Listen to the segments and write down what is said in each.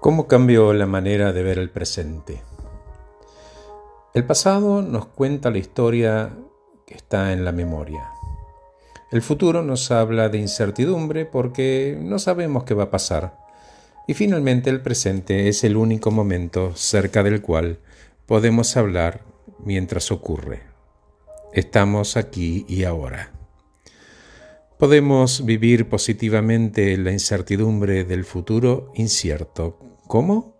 ¿Cómo cambió la manera de ver el presente? El pasado nos cuenta la historia que está en la memoria. El futuro nos habla de incertidumbre porque no sabemos qué va a pasar. Y finalmente el presente es el único momento cerca del cual podemos hablar mientras ocurre. Estamos aquí y ahora. Podemos vivir positivamente la incertidumbre del futuro incierto ¿Cómo?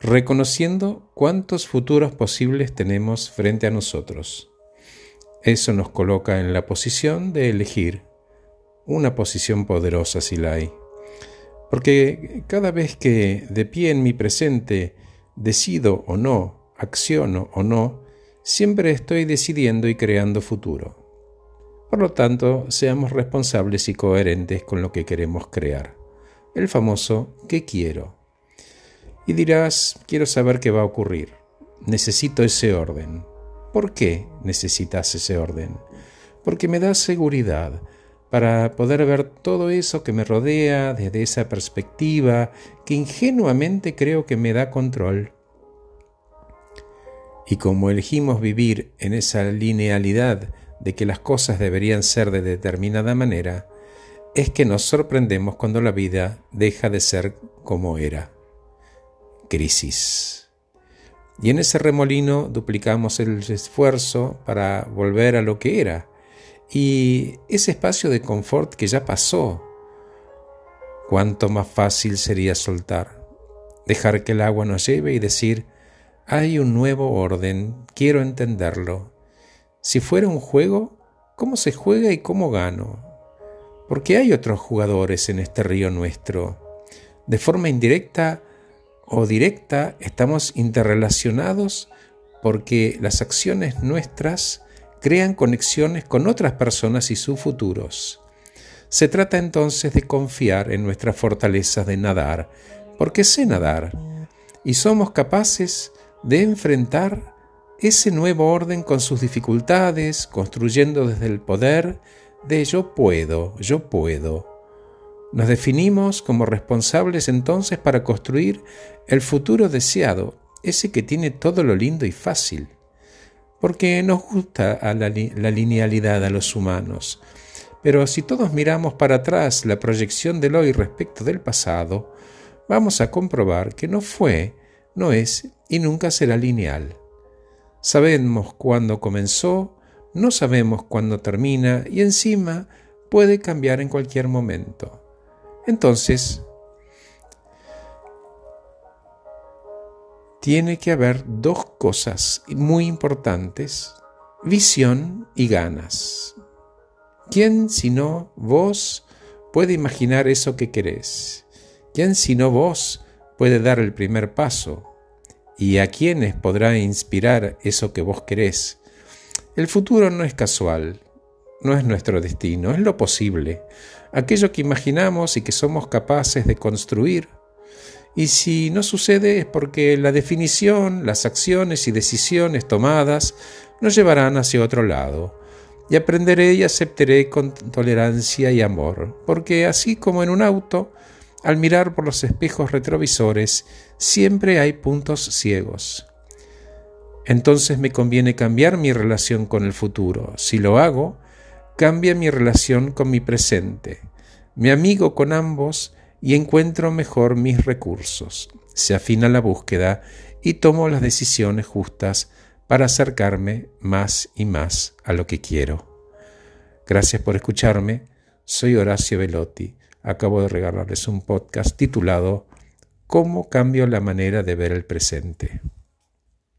Reconociendo cuántos futuros posibles tenemos frente a nosotros. Eso nos coloca en la posición de elegir, una posición poderosa si la hay. Porque cada vez que de pie en mi presente decido o no, acciono o no, siempre estoy decidiendo y creando futuro. Por lo tanto, seamos responsables y coherentes con lo que queremos crear. El famoso ¿qué quiero? Y dirás, quiero saber qué va a ocurrir. Necesito ese orden. ¿Por qué necesitas ese orden? Porque me da seguridad para poder ver todo eso que me rodea desde esa perspectiva que ingenuamente creo que me da control. Y como elegimos vivir en esa linealidad de que las cosas deberían ser de determinada manera, es que nos sorprendemos cuando la vida deja de ser como era crisis. Y en ese remolino duplicamos el esfuerzo para volver a lo que era. Y ese espacio de confort que ya pasó, cuánto más fácil sería soltar, dejar que el agua nos lleve y decir, hay un nuevo orden, quiero entenderlo. Si fuera un juego, ¿cómo se juega y cómo gano? Porque hay otros jugadores en este río nuestro. De forma indirecta, o directa estamos interrelacionados porque las acciones nuestras crean conexiones con otras personas y sus futuros. Se trata entonces de confiar en nuestra fortaleza de nadar, porque sé nadar, y somos capaces de enfrentar ese nuevo orden con sus dificultades, construyendo desde el poder de yo puedo, yo puedo. Nos definimos como responsables entonces para construir el futuro deseado, ese que tiene todo lo lindo y fácil. Porque nos gusta la, la linealidad a los humanos. Pero si todos miramos para atrás la proyección del hoy respecto del pasado, vamos a comprobar que no fue, no es y nunca será lineal. Sabemos cuándo comenzó, no sabemos cuándo termina y encima puede cambiar en cualquier momento. Entonces, tiene que haber dos cosas muy importantes, visión y ganas. ¿Quién sino vos puede imaginar eso que querés? ¿Quién sino vos puede dar el primer paso? ¿Y a quiénes podrá inspirar eso que vos querés? El futuro no es casual, no es nuestro destino, es lo posible, aquello que imaginamos y que somos capaces de construir. Y si no sucede es porque la definición, las acciones y decisiones tomadas nos llevarán hacia otro lado. Y aprenderé y aceptaré con tolerancia y amor, porque así como en un auto, al mirar por los espejos retrovisores, siempre hay puntos ciegos. Entonces me conviene cambiar mi relación con el futuro. Si lo hago, cambia mi relación con mi presente, me amigo con ambos y encuentro mejor mis recursos. Se afina la búsqueda y tomo las decisiones justas para acercarme más y más a lo que quiero. Gracias por escucharme. Soy Horacio Velotti. Acabo de regalarles un podcast titulado ¿Cómo cambio la manera de ver el presente?